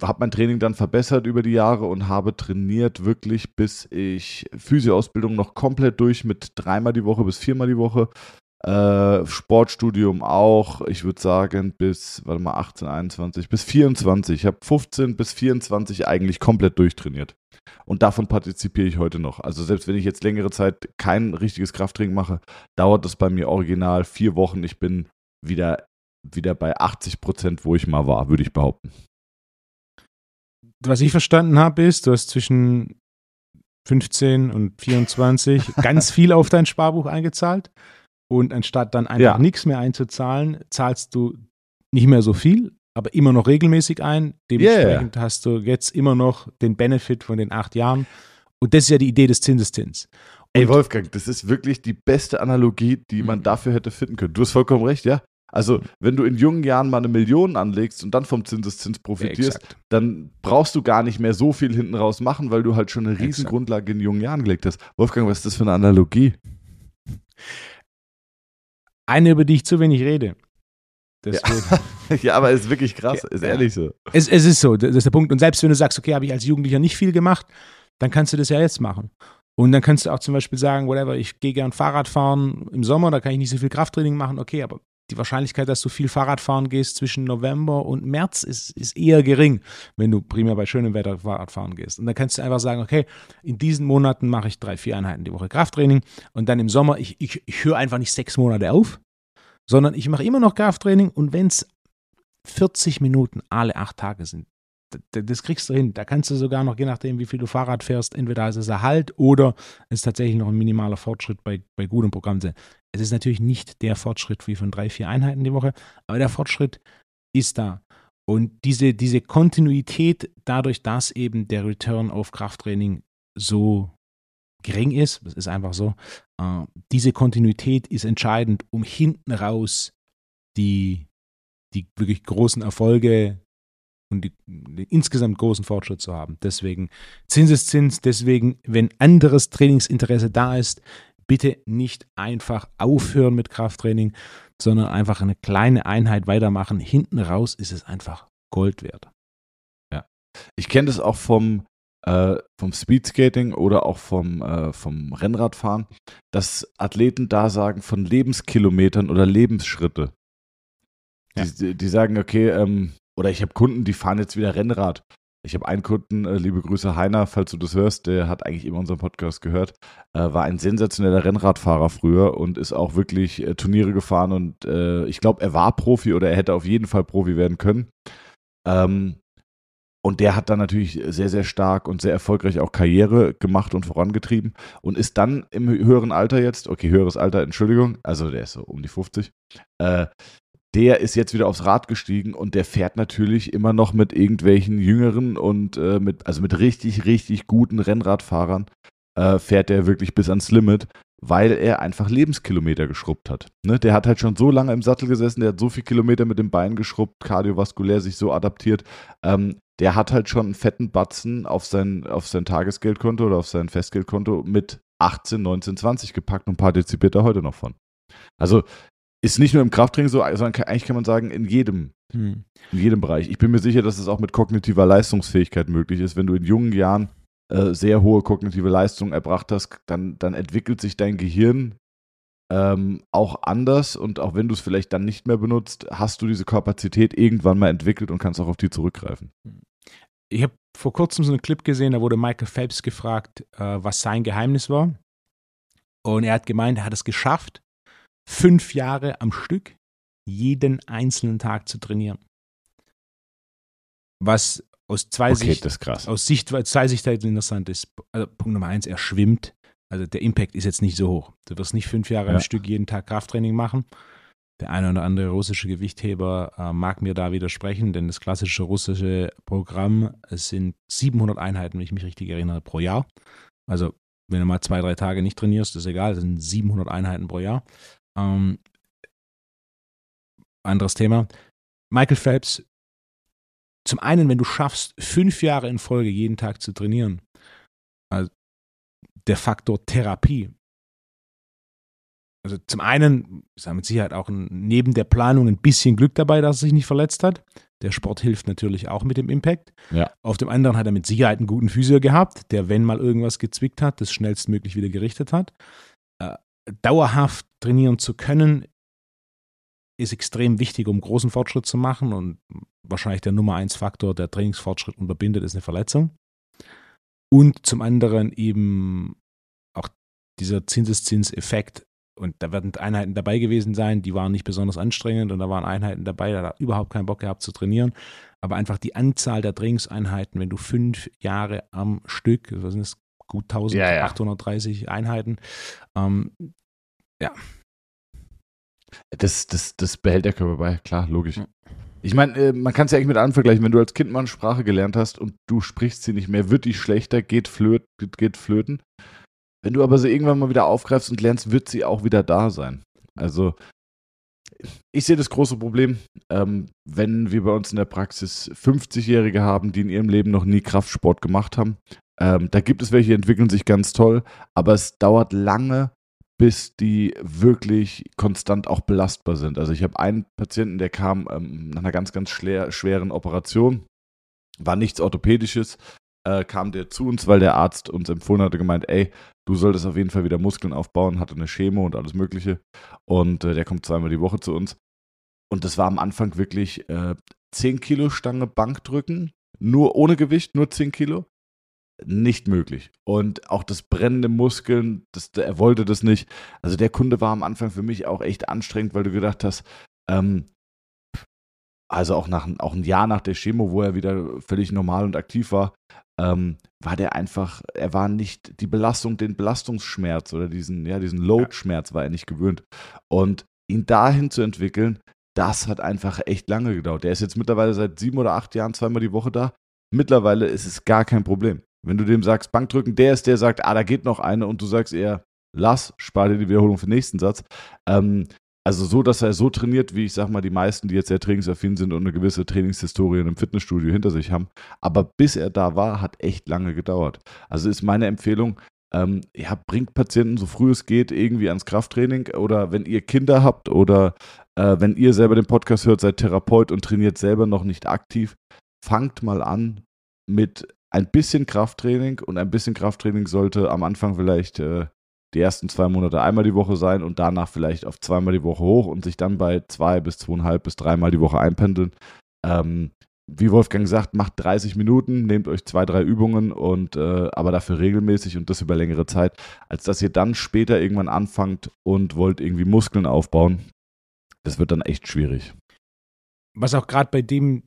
habe mein Training dann verbessert über die Jahre und habe trainiert wirklich, bis ich Physioausbildung noch komplett durch mit dreimal die Woche bis viermal die Woche. Äh, Sportstudium auch, ich würde sagen, bis, warte mal, 18, 21, bis 24. Ich habe 15 bis 24 eigentlich komplett durchtrainiert. Und davon partizipiere ich heute noch. Also selbst wenn ich jetzt längere Zeit kein richtiges Krafttraining mache, dauert das bei mir original vier Wochen. Ich bin wieder, wieder bei 80 Prozent, wo ich mal war, würde ich behaupten. Was ich verstanden habe, ist, du hast zwischen 15 und 24 ganz viel auf dein Sparbuch eingezahlt und anstatt dann einfach ja. nichts mehr einzuzahlen, zahlst du nicht mehr so viel, aber immer noch regelmäßig ein. Dementsprechend yeah. hast du jetzt immer noch den Benefit von den acht Jahren. Und das ist ja die Idee des Zinseszins. Ey, Wolfgang, das ist wirklich die beste Analogie, die man mhm. dafür hätte finden können. Du hast vollkommen recht, ja. Also, wenn du in jungen Jahren mal eine Million anlegst und dann vom Zinseszins profitierst, ja, dann brauchst du gar nicht mehr so viel hinten raus machen, weil du halt schon eine riesen Grundlage in jungen Jahren gelegt hast. Wolfgang, was ist das für eine Analogie? Eine, über die ich zu wenig rede. Ja. ja. aber ist wirklich krass, ist ja. ehrlich so. Es, es ist so, das ist der Punkt. Und selbst wenn du sagst, okay, habe ich als Jugendlicher nicht viel gemacht, dann kannst du das ja jetzt machen. Und dann kannst du auch zum Beispiel sagen, whatever, ich gehe gern Fahrrad fahren im Sommer, da kann ich nicht so viel Krafttraining machen, okay, aber die Wahrscheinlichkeit, dass du viel Fahrrad fahren gehst zwischen November und März, ist, ist eher gering, wenn du primär bei schönem Wetter Fahrrad fahren gehst. Und dann kannst du einfach sagen, okay, in diesen Monaten mache ich drei, vier Einheiten die Woche Krafttraining und dann im Sommer, ich, ich, ich höre einfach nicht sechs Monate auf, sondern ich mache immer noch Krafttraining und wenn es 40 Minuten alle acht Tage sind, das kriegst du hin. Da kannst du sogar noch, je nachdem, wie viel du Fahrrad fährst, entweder ist es Erhalt oder es ist tatsächlich noch ein minimaler Fortschritt bei, bei gutem Programm. Es ist natürlich nicht der Fortschritt wie von drei, vier Einheiten die Woche, aber der Fortschritt ist da. Und diese, diese Kontinuität, dadurch, dass eben der Return auf Krafttraining so gering ist, das ist einfach so, äh, diese Kontinuität ist entscheidend, um hinten raus die, die wirklich großen Erfolge und die, den insgesamt großen Fortschritt zu haben. Deswegen Zinseszins, deswegen, wenn anderes Trainingsinteresse da ist, bitte nicht einfach aufhören mit Krafttraining, sondern einfach eine kleine Einheit weitermachen. Hinten raus ist es einfach Gold wert. Ja. Ich kenne das auch vom äh, vom Speedskating oder auch vom, äh, vom Rennradfahren, dass Athleten da sagen von Lebenskilometern oder Lebensschritte. Die, die, die sagen, okay, ähm, oder ich habe Kunden, die fahren jetzt wieder Rennrad. Ich habe einen Kunden, äh, liebe Grüße Heiner, falls du das hörst, der hat eigentlich immer unseren Podcast gehört, äh, war ein sensationeller Rennradfahrer früher und ist auch wirklich äh, Turniere gefahren und äh, ich glaube, er war Profi oder er hätte auf jeden Fall Profi werden können. Ähm, und der hat dann natürlich sehr, sehr stark und sehr erfolgreich auch Karriere gemacht und vorangetrieben und ist dann im höheren Alter jetzt, okay, höheres Alter, Entschuldigung, also der ist so um die 50, äh, der ist jetzt wieder aufs Rad gestiegen und der fährt natürlich immer noch mit irgendwelchen Jüngeren und äh, mit, also mit richtig, richtig guten Rennradfahrern äh, fährt er wirklich bis ans Limit, weil er einfach Lebenskilometer geschrubbt hat. Ne? Der hat halt schon so lange im Sattel gesessen, der hat so viel Kilometer mit dem Bein geschrubbt, kardiovaskulär sich so adaptiert. Ähm, der hat halt schon einen fetten Batzen auf sein, auf sein Tagesgeldkonto oder auf sein Festgeldkonto mit 18, 19, 20 gepackt und partizipiert da heute noch von. Also ist nicht nur im Krafttraining so, sondern eigentlich kann man sagen, in jedem, hm. in jedem Bereich. Ich bin mir sicher, dass es auch mit kognitiver Leistungsfähigkeit möglich ist. Wenn du in jungen Jahren äh, sehr hohe kognitive Leistungen erbracht hast, dann, dann entwickelt sich dein Gehirn ähm, auch anders und auch wenn du es vielleicht dann nicht mehr benutzt, hast du diese Kapazität irgendwann mal entwickelt und kannst auch auf die zurückgreifen. Ich habe vor kurzem so einen Clip gesehen, da wurde Michael Phelps gefragt, äh, was sein Geheimnis war. Und er hat gemeint, er hat es geschafft, fünf Jahre am Stück jeden einzelnen Tag zu trainieren. Was aus zwei okay, Sicht, aus Sicht, zwei Sichtweisen interessant ist. Also Punkt Nummer eins, er schwimmt. Also der Impact ist jetzt nicht so hoch. Du wirst nicht fünf Jahre ja. am Stück jeden Tag Krafttraining machen. Der eine oder andere russische Gewichtheber äh, mag mir da widersprechen, denn das klassische russische Programm, es sind 700 Einheiten, wenn ich mich richtig erinnere, pro Jahr. Also wenn du mal zwei, drei Tage nicht trainierst, ist egal, das sind 700 Einheiten pro Jahr. Ähm, anderes Thema. Michael Phelps, zum einen, wenn du schaffst, fünf Jahre in Folge jeden Tag zu trainieren, also der Faktor Therapie. Also zum einen ist mit Sicherheit auch neben der Planung ein bisschen Glück dabei, dass er sich nicht verletzt hat. Der Sport hilft natürlich auch mit dem Impact. Ja. Auf dem anderen hat er mit Sicherheit einen guten Physio gehabt, der, wenn mal irgendwas gezwickt hat, das schnellstmöglich wieder gerichtet hat. Äh, dauerhaft trainieren zu können, ist extrem wichtig, um großen Fortschritt zu machen. Und wahrscheinlich der Nummer eins Faktor, der Trainingsfortschritt unterbindet, ist eine Verletzung. Und zum anderen eben auch dieser Zinseszinseffekt. Und da werden Einheiten dabei gewesen sein, die waren nicht besonders anstrengend und da waren Einheiten dabei, da hat er überhaupt keinen Bock gehabt zu trainieren. Aber einfach die Anzahl der Trainingseinheiten, wenn du fünf Jahre am Stück, was sind das, gut 1830 ja, ja. Einheiten. Ähm, ja. Das, das, das behält der Körper bei, klar, logisch. Ich meine, äh, man kann es ja eigentlich mit anderen vergleichen. Wenn du als Kind mal eine Sprache gelernt hast und du sprichst sie nicht mehr, wird die schlechter, geht, flöt, geht flöten. Wenn du aber sie irgendwann mal wieder aufgreifst und lernst, wird sie auch wieder da sein. Also, ich sehe das große Problem, ähm, wenn wir bei uns in der Praxis 50-Jährige haben, die in ihrem Leben noch nie Kraftsport gemacht haben, ähm, da gibt es welche, die entwickeln sich ganz toll, aber es dauert lange, bis die wirklich konstant auch belastbar sind. Also ich habe einen Patienten, der kam ähm, nach einer ganz, ganz schweren Operation, war nichts Orthopädisches, äh, kam der zu uns, weil der Arzt uns empfohlen hatte, gemeint, ey, du solltest auf jeden Fall wieder Muskeln aufbauen, hatte eine Chemo und alles Mögliche. Und äh, der kommt zweimal die Woche zu uns. Und das war am Anfang wirklich äh, 10 Kilo Stange Bankdrücken, nur ohne Gewicht, nur 10 Kilo nicht möglich. Und auch das brennende Muskeln, das, er wollte das nicht. Also der Kunde war am Anfang für mich auch echt anstrengend, weil du gedacht hast, ähm, also auch nach auch ein Jahr nach der Chemo, wo er wieder völlig normal und aktiv war, ähm, war der einfach, er war nicht die Belastung, den Belastungsschmerz oder diesen, ja, diesen Load-Schmerz war er nicht gewöhnt. Und ihn dahin zu entwickeln, das hat einfach echt lange gedauert. Der ist jetzt mittlerweile seit sieben oder acht Jahren zweimal die Woche da. Mittlerweile ist es gar kein Problem. Wenn du dem sagst, Bankdrücken, der ist der, sagt, ah, da geht noch eine und du sagst eher, lass, spar dir die Wiederholung für den nächsten Satz. Ähm, also so, dass er so trainiert, wie ich sag mal, die meisten, die jetzt sehr trainingsaffin sind und eine gewisse Trainingshistorie in einem Fitnessstudio hinter sich haben. Aber bis er da war, hat echt lange gedauert. Also ist meine Empfehlung, ähm, ja, bringt Patienten so früh es geht irgendwie ans Krafttraining oder wenn ihr Kinder habt oder äh, wenn ihr selber den Podcast hört, seid Therapeut und trainiert selber noch nicht aktiv, fangt mal an mit ein bisschen Krafttraining und ein bisschen Krafttraining sollte am Anfang vielleicht äh, die ersten zwei Monate einmal die Woche sein und danach vielleicht auf zweimal die Woche hoch und sich dann bei zwei bis zweieinhalb bis dreimal die Woche einpendeln. Ähm, wie Wolfgang sagt, macht 30 Minuten, nehmt euch zwei, drei Übungen und äh, aber dafür regelmäßig und das über längere Zeit, als dass ihr dann später irgendwann anfangt und wollt irgendwie Muskeln aufbauen. Das wird dann echt schwierig. Was auch gerade bei dem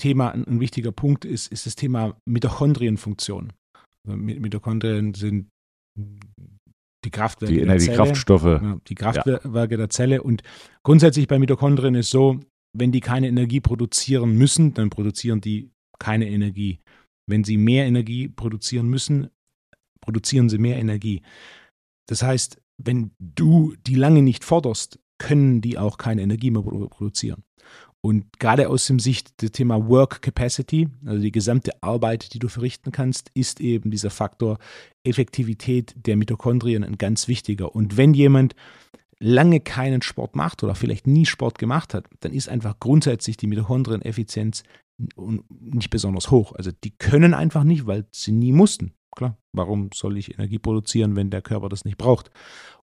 Thema ein, wichtiger Punkt ist, ist das Thema Mitochondrienfunktion. Also Mitochondrien sind die Kraftwerke die, der die Zelle, Kraftstoffe. die Kraftwerke ja. der Zelle. Und grundsätzlich bei Mitochondrien ist so, wenn die keine Energie produzieren müssen, dann produzieren die keine Energie. Wenn sie mehr Energie produzieren müssen, produzieren sie mehr Energie. Das heißt, wenn du die lange nicht forderst, können die auch keine Energie mehr produzieren. Und gerade aus dem Sicht des Thema Work Capacity, also die gesamte Arbeit, die du verrichten kannst, ist eben dieser Faktor Effektivität der Mitochondrien ein ganz wichtiger. Und wenn jemand lange keinen Sport macht oder vielleicht nie Sport gemacht hat, dann ist einfach grundsätzlich die Mitochondrieneffizienz nicht besonders hoch. Also die können einfach nicht, weil sie nie mussten. Klar, warum soll ich Energie produzieren, wenn der Körper das nicht braucht?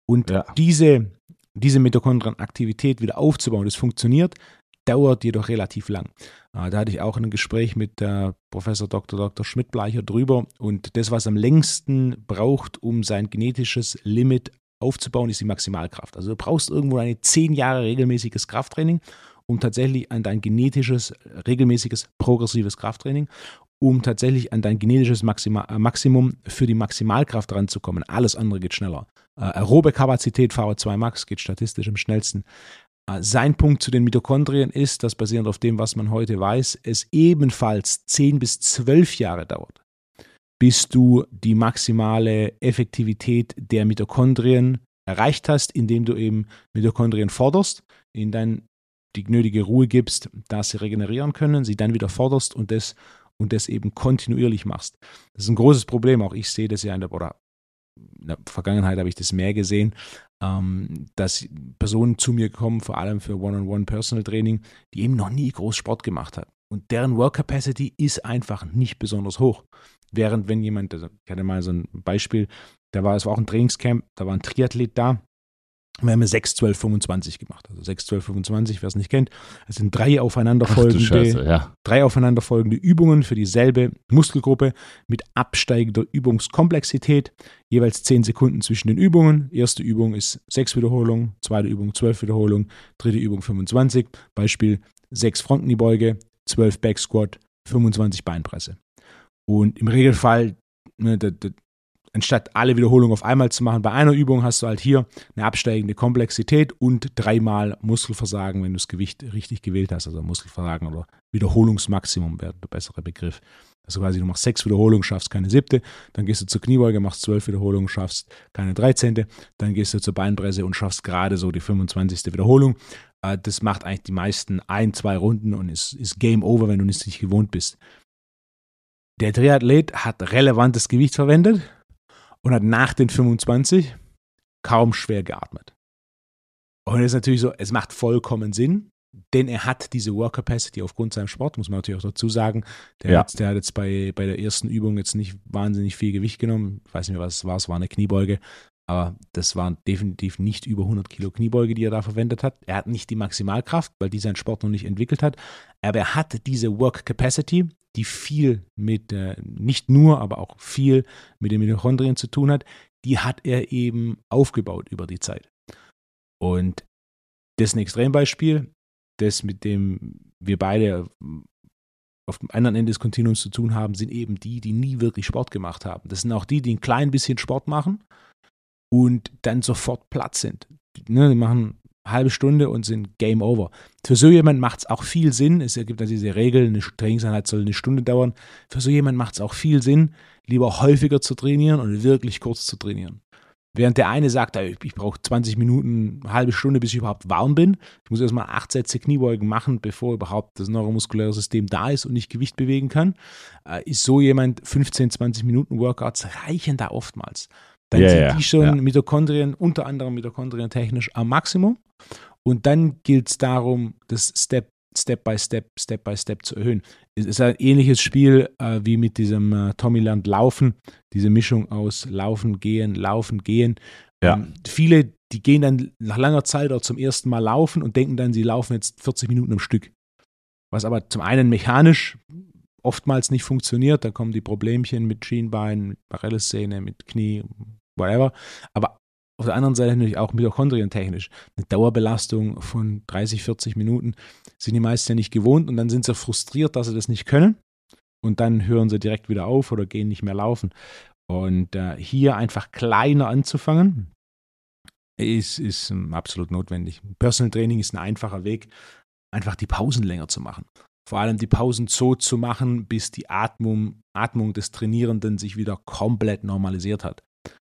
Und ja. diese, diese Mitochondrienaktivität wieder aufzubauen, das funktioniert, dauert jedoch relativ lang. Ah, da hatte ich auch ein Gespräch mit der Professor Dr. Dr. Schmidt-Bleicher drüber und das, was am längsten braucht, um sein genetisches Limit aufzubauen, ist die Maximalkraft. Also du brauchst irgendwo eine zehn Jahre regelmäßiges Krafttraining, um tatsächlich an dein genetisches, regelmäßiges, progressives Krafttraining, um tatsächlich an dein genetisches Maxima, äh, Maximum für die Maximalkraft ranzukommen. Alles andere geht schneller. Äh, aerobe Kapazität VO2 Max geht statistisch am schnellsten. Äh, sein Punkt zu den Mitochondrien ist, dass basierend auf dem, was man heute weiß, es ebenfalls 10 bis 12 Jahre dauert, bis du die maximale Effektivität der Mitochondrien erreicht hast, indem du eben Mitochondrien forderst, ihnen dann die nötige Ruhe gibst, dass sie regenerieren können, sie dann wieder forderst und das, und das eben kontinuierlich machst. Das ist ein großes Problem, auch ich sehe das ja in der, oder in der Vergangenheit habe ich das mehr gesehen, ähm, dass Personen zu mir kommen, vor allem für One-on-One-Personal-Training, die eben noch nie groß Sport gemacht haben. Und deren Work Capacity ist einfach nicht besonders hoch. Während wenn jemand, also ich hatte mal so ein Beispiel, da war es war auch ein Trainingscamp, da war ein Triathlet da, wir haben 6, 12, 25 gemacht. Also 6, 12, 25, wer es nicht kennt. Es sind drei aufeinanderfolgende, Scheiße, ja. drei aufeinanderfolgende Übungen für dieselbe Muskelgruppe mit absteigender Übungskomplexität. Jeweils 10 Sekunden zwischen den Übungen. Erste Übung ist 6 Wiederholungen, zweite Übung 12 Wiederholungen, dritte Übung 25. Beispiel 6 Frontenkniebeuge, 12 Back Squat, 25 Beinpresse. Und im Regelfall, ne, anstatt alle Wiederholungen auf einmal zu machen, bei einer Übung hast du halt hier eine absteigende Komplexität und dreimal Muskelversagen, wenn du das Gewicht richtig gewählt hast. Also Muskelversagen oder Wiederholungsmaximum wäre der bessere Begriff. Also quasi du machst sechs Wiederholungen, schaffst keine siebte, dann gehst du zur Kniebeuge, machst zwölf Wiederholungen, schaffst keine dreizehnte, dann gehst du zur Beinpresse und schaffst gerade so die 25. Wiederholung. Äh, das macht eigentlich die meisten ein, zwei Runden und ist, ist Game Over, wenn du es nicht gewohnt bist. Der Triathlet hat relevantes Gewicht verwendet, und hat nach den 25 kaum schwer geatmet. Und es ist natürlich so, es macht vollkommen Sinn, denn er hat diese Work Capacity aufgrund seinem Sport, muss man natürlich auch dazu sagen. Der, ja. hat, der hat jetzt bei, bei der ersten Übung jetzt nicht wahnsinnig viel Gewicht genommen. Ich weiß nicht mehr, was es war, es war eine Kniebeuge. Aber das waren definitiv nicht über 100 Kilo Kniebeuge, die er da verwendet hat. Er hat nicht die Maximalkraft, weil die sein Sport noch nicht entwickelt hat. Aber er hat diese Work Capacity, die viel mit, äh, nicht nur, aber auch viel mit den Mitochondrien zu tun hat. Die hat er eben aufgebaut über die Zeit. Und das ist ein Extrembeispiel. Das, mit dem wir beide auf dem anderen Ende des Kontinuums zu tun haben, sind eben die, die nie wirklich Sport gemacht haben. Das sind auch die, die ein klein bisschen Sport machen, und dann sofort platt sind. Ne, die machen halbe Stunde und sind Game Over. Für so jemand macht es auch viel Sinn. Es gibt ja diese Regel, eine Trainingseinheit soll eine Stunde dauern. Für so jemand macht es auch viel Sinn, lieber häufiger zu trainieren und wirklich kurz zu trainieren. Während der eine sagt, ich brauche 20 Minuten, eine halbe Stunde, bis ich überhaupt warm bin. Ich muss erstmal acht Sätze Kniebeugen machen, bevor überhaupt das neuromuskuläre System da ist und ich Gewicht bewegen kann. Äh, ist so jemand, 15, 20 Minuten Workouts reichen da oftmals dann ja, sind ja, die schon ja. Mitochondrien, unter anderem Mitochondrien technisch am Maximum. Und dann gilt es darum, das Step Step by Step, Step by Step zu erhöhen. Es ist ein ähnliches Spiel äh, wie mit diesem äh, Tommyland Laufen, diese Mischung aus Laufen, Gehen, Laufen, Gehen. Ja. Ähm, viele, die gehen dann nach langer Zeit auch zum ersten Mal laufen und denken dann, sie laufen jetzt 40 Minuten am Stück. Was aber zum einen mechanisch oftmals nicht funktioniert, da kommen die Problemchen mit Schienbein, mit Parallelszene, mit Knie, whatever. Aber auf der anderen Seite natürlich auch mitochondrientechnisch. Eine Dauerbelastung von 30, 40 Minuten sind die meisten ja nicht gewohnt und dann sind sie frustriert, dass sie das nicht können. Und dann hören sie direkt wieder auf oder gehen nicht mehr laufen. Und äh, hier einfach kleiner anzufangen, ist, ist um, absolut notwendig. Personal Training ist ein einfacher Weg, einfach die Pausen länger zu machen. Vor allem die Pausen so zu machen, bis die Atmung, Atmung des Trainierenden sich wieder komplett normalisiert hat.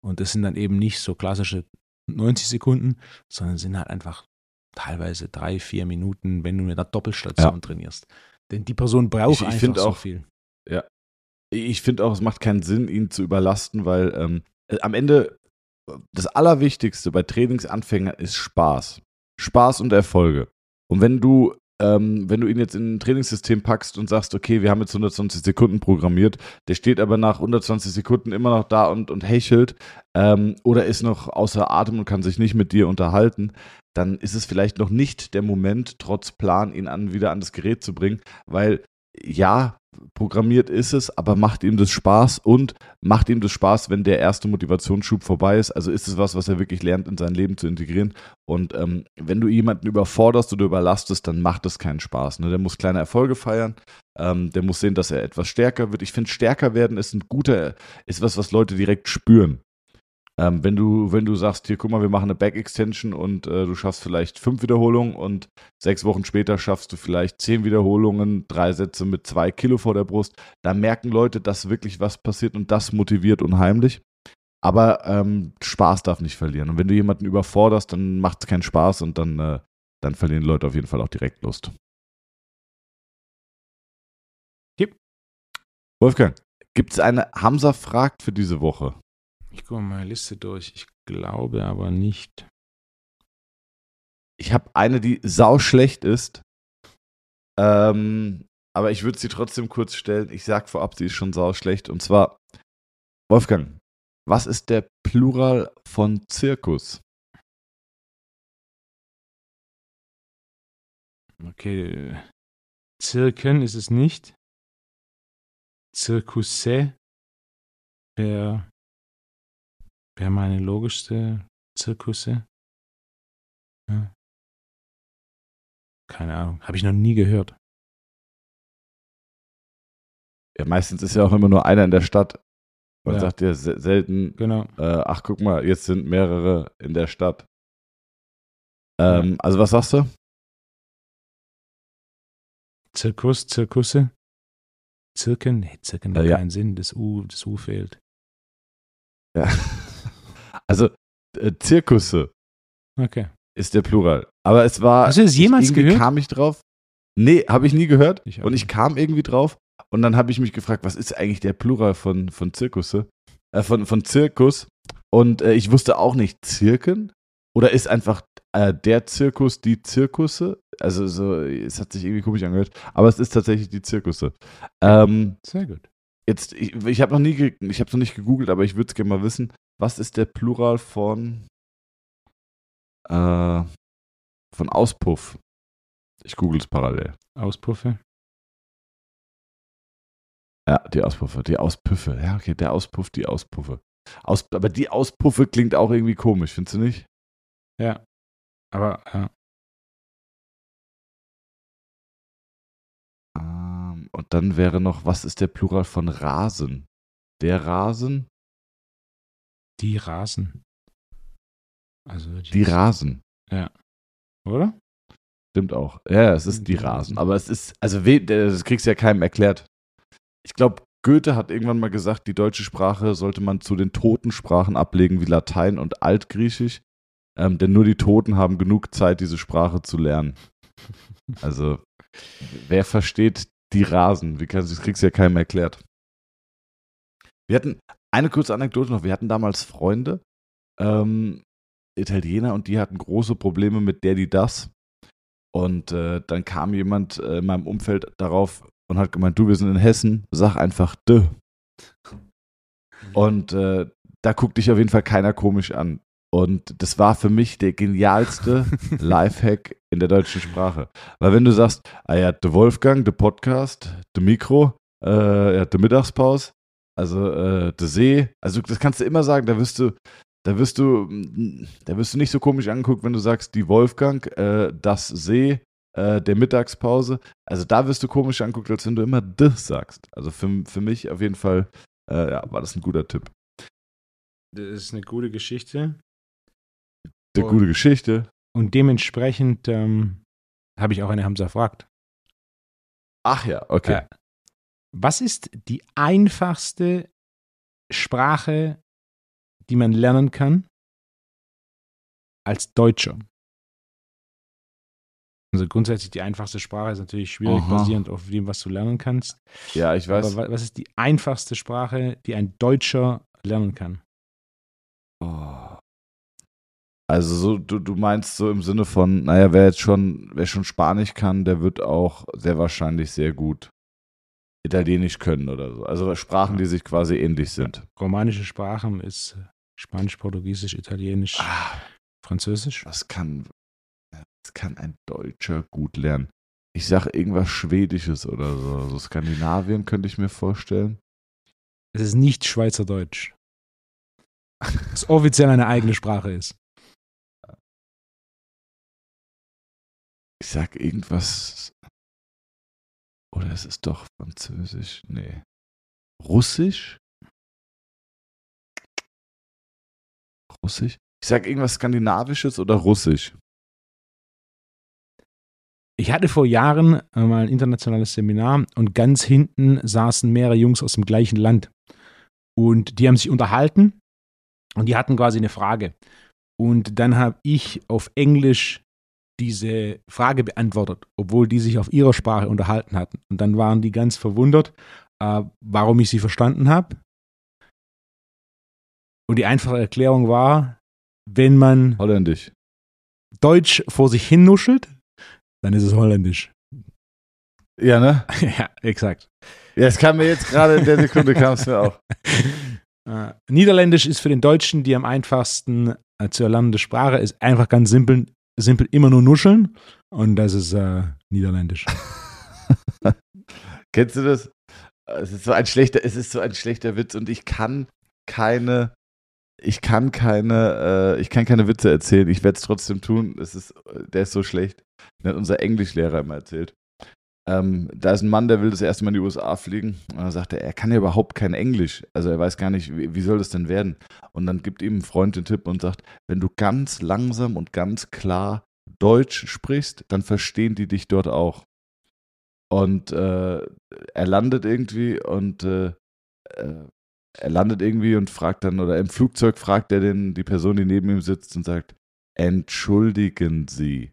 Und das sind dann eben nicht so klassische 90 Sekunden, sondern sind halt einfach teilweise drei, vier Minuten, wenn du mit einer Doppelstation ja. trainierst. Denn die Person braucht ich, ich einfach so viel. Ja. Ich finde auch, es macht keinen Sinn, ihn zu überlasten, weil ähm, äh, am Ende das Allerwichtigste bei Trainingsanfängern ist Spaß. Spaß und Erfolge. Und wenn du ähm, wenn du ihn jetzt in ein Trainingssystem packst und sagst, okay, wir haben jetzt 120 Sekunden programmiert, der steht aber nach 120 Sekunden immer noch da und, und hechelt ähm, oder ist noch außer Atem und kann sich nicht mit dir unterhalten, dann ist es vielleicht noch nicht der Moment, trotz Plan, ihn an, wieder an das Gerät zu bringen, weil ja, programmiert ist es, aber macht ihm das Spaß und macht ihm das Spaß, wenn der erste Motivationsschub vorbei ist. Also ist es was, was er wirklich lernt, in sein Leben zu integrieren. Und ähm, wenn du jemanden überforderst oder überlastest, dann macht das keinen Spaß. Ne? Der muss kleine Erfolge feiern. Ähm, der muss sehen, dass er etwas stärker wird. Ich finde, stärker werden ist ein guter, ist was, was Leute direkt spüren. Ähm, wenn du, wenn du sagst, hier, guck mal, wir machen eine Back-Extension und äh, du schaffst vielleicht fünf Wiederholungen und sechs Wochen später schaffst du vielleicht zehn Wiederholungen, drei Sätze mit zwei Kilo vor der Brust, da merken Leute, dass wirklich was passiert und das motiviert unheimlich. Aber ähm, Spaß darf nicht verlieren. Und wenn du jemanden überforderst, dann macht es keinen Spaß und dann, äh, dann verlieren Leute auf jeden Fall auch direkt Lust. Wolfgang, gibt es eine Hamza fragt für diese Woche? Ich gucke mal meine Liste durch. Ich glaube aber nicht. Ich habe eine, die sau schlecht ist. Ähm, aber ich würde sie trotzdem kurz stellen. Ich sage vorab, sie ist schon sau schlecht. Und zwar, Wolfgang, was ist der Plural von Zirkus? Okay. Zirken ist es nicht. Zirkusse wäre wäre meine logischste Zirkusse. Ja. Keine Ahnung, habe ich noch nie gehört. Ja, meistens ist ja auch immer nur einer in der Stadt. Man ja. sagt ja selten, genau. Äh, ach guck mal, jetzt sind mehrere in der Stadt. Ähm, ja. Also was sagst du? Zirkus, Zirkusse? Zirken? Nee, Zirken hat äh, keinen Sinn, das U, das U fehlt. Ja. Also äh, Zirkusse. Okay. Ist der Plural. Aber es war. Hast du das jemals irgendwie gehört? kam ich drauf. Nee, habe ich nie gehört. Ich und ich kam irgendwie drauf. Und dann habe ich mich gefragt, was ist eigentlich der Plural von, von Zirkusse? Äh, von, von Zirkus. Und äh, ich wusste auch nicht, Zirken? Oder ist einfach äh, der Zirkus die Zirkusse? Also so, es hat sich irgendwie komisch angehört. Aber es ist tatsächlich die Zirkusse. Ähm, Sehr gut. Jetzt, ich, ich habe noch nie, ich habe noch nicht gegoogelt, aber ich würde es gerne mal wissen. Was ist der Plural von, äh, von Auspuff? Ich google es parallel. Auspuffe? Ja, die Auspuffe, die Auspüffe. Ja, okay, der Auspuff, die Auspuffe. Aus, aber die Auspuffe klingt auch irgendwie komisch, findest du nicht? Ja, aber ja. Und dann wäre noch, was ist der Plural von Rasen? Der Rasen? Die Rasen. Also die, die Rasen. Ja. Oder? Stimmt auch. Ja, es ist die, die Rasen. Rasen. Aber es ist, also das kriegst du ja keinem erklärt. Ich glaube, Goethe hat irgendwann mal gesagt, die deutsche Sprache sollte man zu den toten Sprachen ablegen wie Latein und Altgriechisch. Ähm, denn nur die Toten haben genug Zeit, diese Sprache zu lernen. Also, wer versteht die Rasen? Wie kannst, das kriegst du ja keinem erklärt. Wir hatten eine kurze Anekdote noch. Wir hatten damals Freunde, ähm, Italiener, und die hatten große Probleme mit der, die das. Und äh, dann kam jemand äh, in meinem Umfeld darauf und hat gemeint, du, wir sind in Hessen, sag einfach de. Und äh, da guckt dich auf jeden Fall keiner komisch an. Und das war für mich der genialste Lifehack in der deutschen Sprache. Weil wenn du sagst, ah ja, der Wolfgang, der Podcast, der Mikro, äh, ja, der Mittagspause, also äh, der See, also das kannst du immer sagen, da wirst du, da wirst du, da wirst du nicht so komisch angeguckt, wenn du sagst, die Wolfgang, äh, das See, äh, der Mittagspause. Also da wirst du komisch angeguckt, als wenn du immer das sagst. Also für, für mich auf jeden Fall äh, ja, war das ein guter Tipp. Das ist eine gute Geschichte. Eine gute Geschichte. Und dementsprechend ähm, habe ich auch eine Hamza fragt. Ach ja, okay. Äh, was ist die einfachste Sprache, die man lernen kann als Deutscher? Also grundsätzlich die einfachste Sprache ist natürlich schwierig, Aha. basierend auf dem, was du lernen kannst. Ja, ich weiß. Aber was ist die einfachste Sprache, die ein Deutscher lernen kann? Oh. Also so, du, du meinst so im Sinne von, naja, wer jetzt schon, wer schon Spanisch kann, der wird auch sehr wahrscheinlich sehr gut Italienisch können oder so. Also Sprachen, die sich quasi ähnlich sind. Romanische Sprachen ist Spanisch, Portugiesisch, Italienisch, ah, Französisch. Das kann, das kann ein Deutscher gut lernen. Ich sage irgendwas Schwedisches oder so. Also Skandinavien könnte ich mir vorstellen. Es ist nicht Schweizerdeutsch. Das offiziell eine eigene Sprache ist. Ich sag irgendwas. Oder es ist doch Französisch. Nee. Russisch? Russisch? Ich sag irgendwas Skandinavisches oder Russisch. Ich hatte vor Jahren mal ein internationales Seminar und ganz hinten saßen mehrere Jungs aus dem gleichen Land. Und die haben sich unterhalten und die hatten quasi eine Frage. Und dann habe ich auf Englisch diese Frage beantwortet, obwohl die sich auf ihrer Sprache unterhalten hatten. Und dann waren die ganz verwundert, äh, warum ich sie verstanden habe. Und die einfache Erklärung war, wenn man Holländisch. Deutsch vor sich hin nuschelt, dann ist es Holländisch. Ja, ne? ja, exakt. Ja, es kam mir jetzt gerade in der Sekunde, kam es mir auch. Äh, Niederländisch ist für den Deutschen die am einfachsten äh, zu erlernende Sprache, ist einfach ganz simpel, simpel immer nur nuscheln und das ist äh, Niederländisch. Kennst du das? Es ist so ein schlechter, es ist so ein schlechter Witz und ich kann keine, ich kann keine, äh, ich kann keine Witze erzählen. Ich werde es trotzdem tun. Es ist, der ist so schlecht. Den hat unser Englischlehrer immer erzählt. Ähm, da ist ein Mann, der will das erste Mal in die USA fliegen. Und dann sagt er, er kann ja überhaupt kein Englisch. Also er weiß gar nicht, wie, wie soll das denn werden? Und dann gibt ihm ein Freund den Tipp und sagt, wenn du ganz langsam und ganz klar Deutsch sprichst, dann verstehen die dich dort auch. Und äh, er landet irgendwie und äh, äh, er landet irgendwie und fragt dann, oder im Flugzeug fragt er den, die Person, die neben ihm sitzt und sagt, entschuldigen Sie,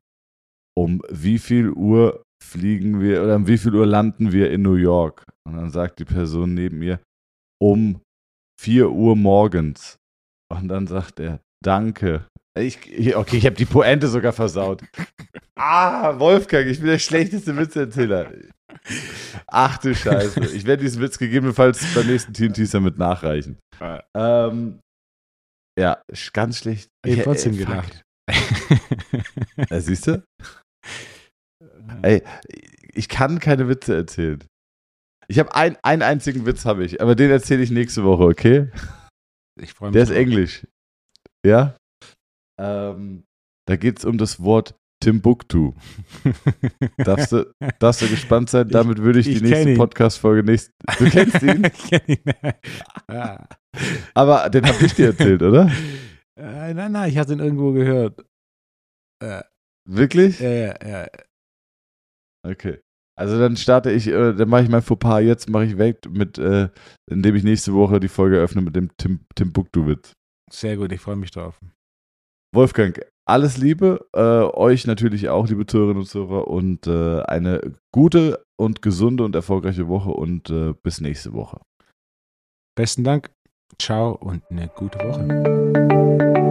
um wie viel Uhr fliegen wir oder um wie viel Uhr landen wir in New York? Und dann sagt die Person neben mir, um 4 Uhr morgens. Und dann sagt er, danke. Ich, okay, ich habe die Pointe sogar versaut. Ah, Wolfgang, ich bin der schlechteste Witzerzähler. Ach du Scheiße. Ich werde diesen Witz gegebenenfalls beim nächsten TNT mit nachreichen. Ähm, ja, ganz schlecht. Ich habe trotzdem gedacht. Ja, siehst du? Ey, ich kann keine Witze erzählen. Ich habe ein, einen einzigen Witz, habe ich, aber den erzähle ich nächste Woche, okay? Ich freue mich. Der ist drauf. Englisch. Ja? Ähm, da geht es um das Wort Timbuktu. darfst, du, darfst du gespannt sein? Damit würde ich, ich die nächste Podcast-Folge nicht. Du kennst ihn? ich kenn ihn. Ja. Aber den habe ich dir erzählt, oder? Äh, nein, nein, ich hatte ihn irgendwo gehört. Äh, Wirklich? Ja, ja, ja. Okay. Also dann starte ich, äh, dann mache ich mein Fauxpas jetzt, mache ich weg mit, äh, indem ich nächste Woche die Folge öffne mit dem Tim, Timbuktu-Witz. Sehr gut, ich freue mich drauf. Wolfgang, alles Liebe, äh, euch natürlich auch, liebe Zuhörerinnen und Zuhörer, und äh, eine gute und gesunde und erfolgreiche Woche und äh, bis nächste Woche. Besten Dank, ciao und eine gute Woche.